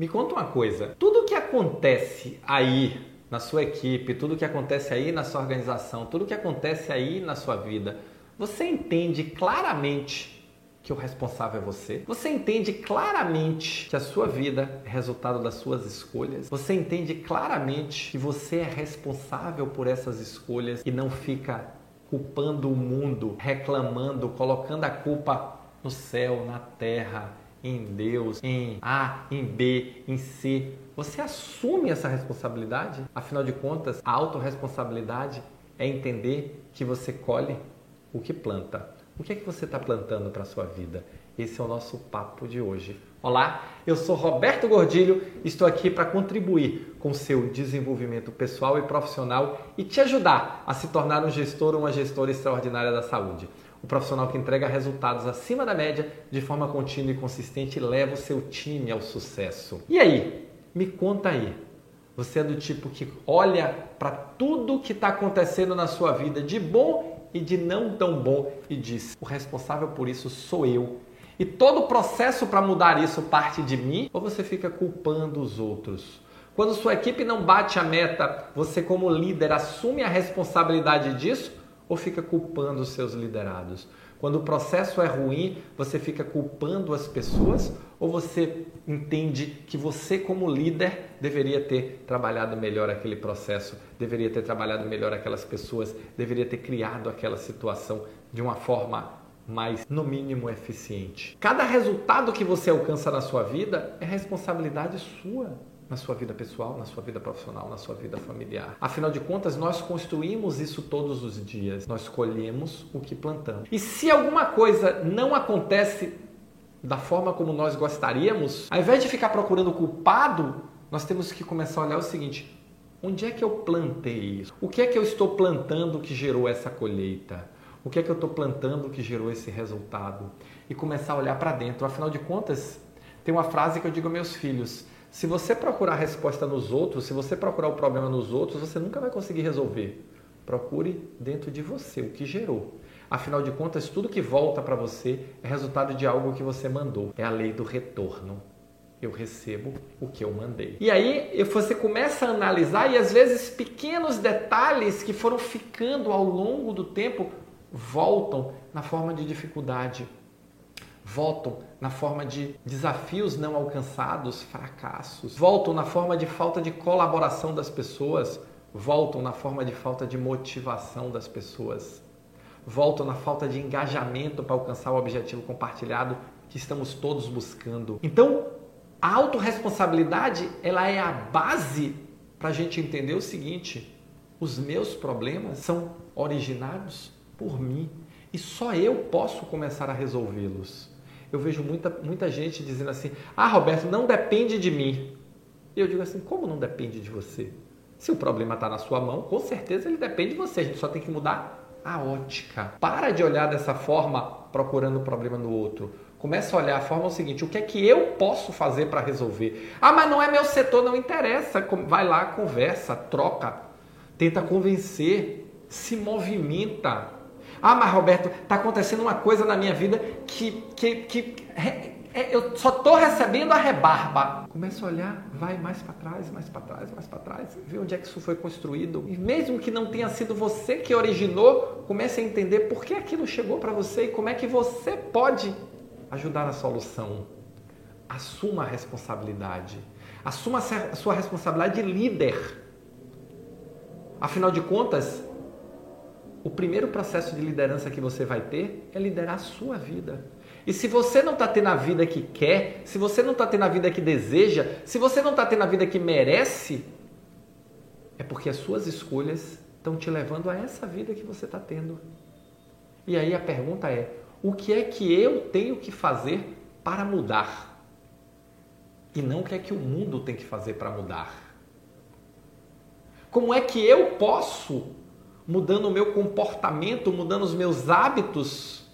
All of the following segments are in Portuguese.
Me conta uma coisa: tudo que acontece aí na sua equipe, tudo que acontece aí na sua organização, tudo que acontece aí na sua vida, você entende claramente que o responsável é você? Você entende claramente que a sua vida é resultado das suas escolhas? Você entende claramente que você é responsável por essas escolhas e não fica culpando o mundo, reclamando, colocando a culpa no céu, na terra, em Deus, em A, em B, em C. Você assume essa responsabilidade? Afinal de contas, a autorresponsabilidade é entender que você colhe o que planta. O que é que você está plantando para a sua vida? Esse é o nosso papo de hoje. Olá, eu sou Roberto Gordilho, estou aqui para contribuir com seu desenvolvimento pessoal e profissional e te ajudar a se tornar um gestor ou uma gestora extraordinária da saúde. O profissional que entrega resultados acima da média de forma contínua e consistente leva o seu time ao sucesso. E aí, me conta aí. Você é do tipo que olha para tudo que está acontecendo na sua vida de bom e de não tão bom e diz: o responsável por isso sou eu. E todo o processo para mudar isso parte de mim? Ou você fica culpando os outros? Quando sua equipe não bate a meta, você, como líder, assume a responsabilidade disso ou fica culpando os seus liderados? Quando o processo é ruim, você fica culpando as pessoas ou você entende que você, como líder, deveria ter trabalhado melhor aquele processo, deveria ter trabalhado melhor aquelas pessoas, deveria ter criado aquela situação de uma forma mais, no mínimo, eficiente? Cada resultado que você alcança na sua vida é responsabilidade sua na sua vida pessoal, na sua vida profissional, na sua vida familiar. Afinal de contas, nós construímos isso todos os dias. Nós colhemos o que plantamos. E se alguma coisa não acontece da forma como nós gostaríamos, ao invés de ficar procurando culpado, nós temos que começar a olhar o seguinte: onde é que eu plantei isso? O que é que eu estou plantando que gerou essa colheita? O que é que eu estou plantando que gerou esse resultado? E começar a olhar para dentro. Afinal de contas, tem uma frase que eu digo aos meus filhos: se você procurar a resposta nos outros, se você procurar o problema nos outros, você nunca vai conseguir resolver. Procure dentro de você o que gerou. Afinal de contas, tudo que volta para você é resultado de algo que você mandou. É a lei do retorno. Eu recebo o que eu mandei. E aí você começa a analisar e às vezes pequenos detalhes que foram ficando ao longo do tempo voltam na forma de dificuldade, voltam na forma de desafios não alcançados, fracassos, voltam na forma de falta de colaboração das pessoas, voltam na forma de falta de motivação das pessoas, voltam na falta de engajamento para alcançar o objetivo compartilhado que estamos todos buscando. Então, a autorresponsabilidade ela é a base para a gente entender o seguinte: os meus problemas são originados por mim e só eu posso começar a resolvê-los eu vejo muita, muita gente dizendo assim: ah, Roberto, não depende de mim. E eu digo assim: como não depende de você? Se o problema está na sua mão, com certeza ele depende de você. A gente só tem que mudar a ótica. Para de olhar dessa forma procurando o problema no outro. Começa a olhar a forma o seguinte: o que é que eu posso fazer para resolver? Ah, mas não é meu setor, não interessa. Vai lá, conversa, troca, tenta convencer, se movimenta. Ah, mas Roberto, está acontecendo uma coisa na minha vida que, que, que é, eu só estou recebendo a rebarba. Começa a olhar, vai mais para trás, mais para trás, mais para trás, vê onde é que isso foi construído. E mesmo que não tenha sido você que originou, comece a entender por que aquilo chegou para você e como é que você pode ajudar na solução. Assuma a responsabilidade. Assuma a sua responsabilidade de líder. Afinal de contas, o primeiro processo de liderança que você vai ter é liderar a sua vida. E se você não está tendo a vida que quer, se você não está tendo a vida que deseja, se você não está tendo a vida que merece, é porque as suas escolhas estão te levando a essa vida que você está tendo. E aí a pergunta é: o que é que eu tenho que fazer para mudar? E não o que é que o mundo tem que fazer para mudar? Como é que eu posso mudando o meu comportamento, mudando os meus hábitos,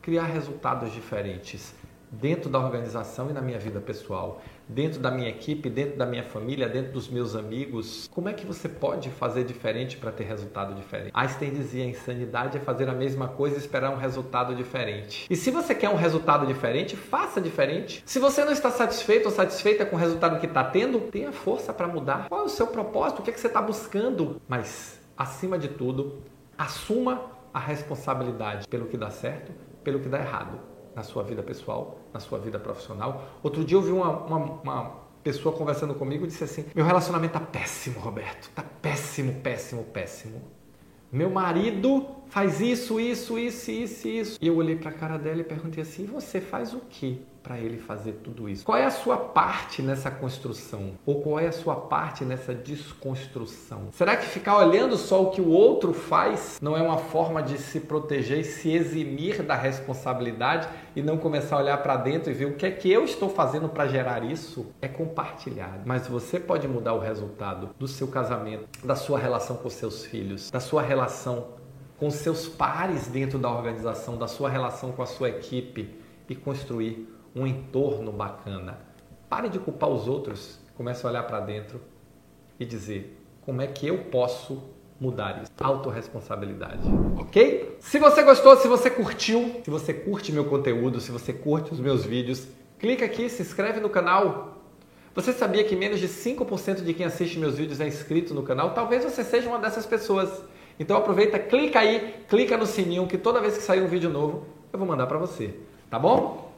criar resultados diferentes dentro da organização e na minha vida pessoal, dentro da minha equipe, dentro da minha família, dentro dos meus amigos. Como é que você pode fazer diferente para ter resultado diferente? Einstein dizia: insanidade é fazer a mesma coisa e esperar um resultado diferente. E se você quer um resultado diferente, faça diferente. Se você não está satisfeito ou satisfeita com o resultado que está tendo, tenha força para mudar. Qual é o seu propósito? O que, é que você está buscando? Mas, acima de tudo, assuma a responsabilidade pelo que dá certo, pelo que dá errado na sua vida pessoal, na sua vida profissional. Outro dia eu vi uma, uma, uma pessoa conversando comigo e disse assim: Meu relacionamento tá péssimo, Roberto. Tá péssimo, péssimo, péssimo. Meu marido faz isso, isso, isso, isso, isso. E eu olhei para a cara dela e perguntei assim: Você faz o quê? Para ele fazer tudo isso? Qual é a sua parte nessa construção? Ou qual é a sua parte nessa desconstrução? Será que ficar olhando só o que o outro faz não é uma forma de se proteger e se eximir da responsabilidade e não começar a olhar para dentro e ver o que é que eu estou fazendo para gerar isso? É compartilhado. Mas você pode mudar o resultado do seu casamento, da sua relação com seus filhos, da sua relação com seus pares dentro da organização, da sua relação com a sua equipe e construir um entorno bacana. Pare de culpar os outros, comece a olhar para dentro e dizer como é que eu posso mudar isso. Autoresponsabilidade, ok? Se você gostou, se você curtiu, se você curte meu conteúdo, se você curte os meus vídeos, clica aqui, se inscreve no canal. Você sabia que menos de 5% de quem assiste meus vídeos é inscrito no canal? Talvez você seja uma dessas pessoas. Então aproveita, clica aí, clica no sininho que toda vez que sair um vídeo novo, eu vou mandar para você, tá bom?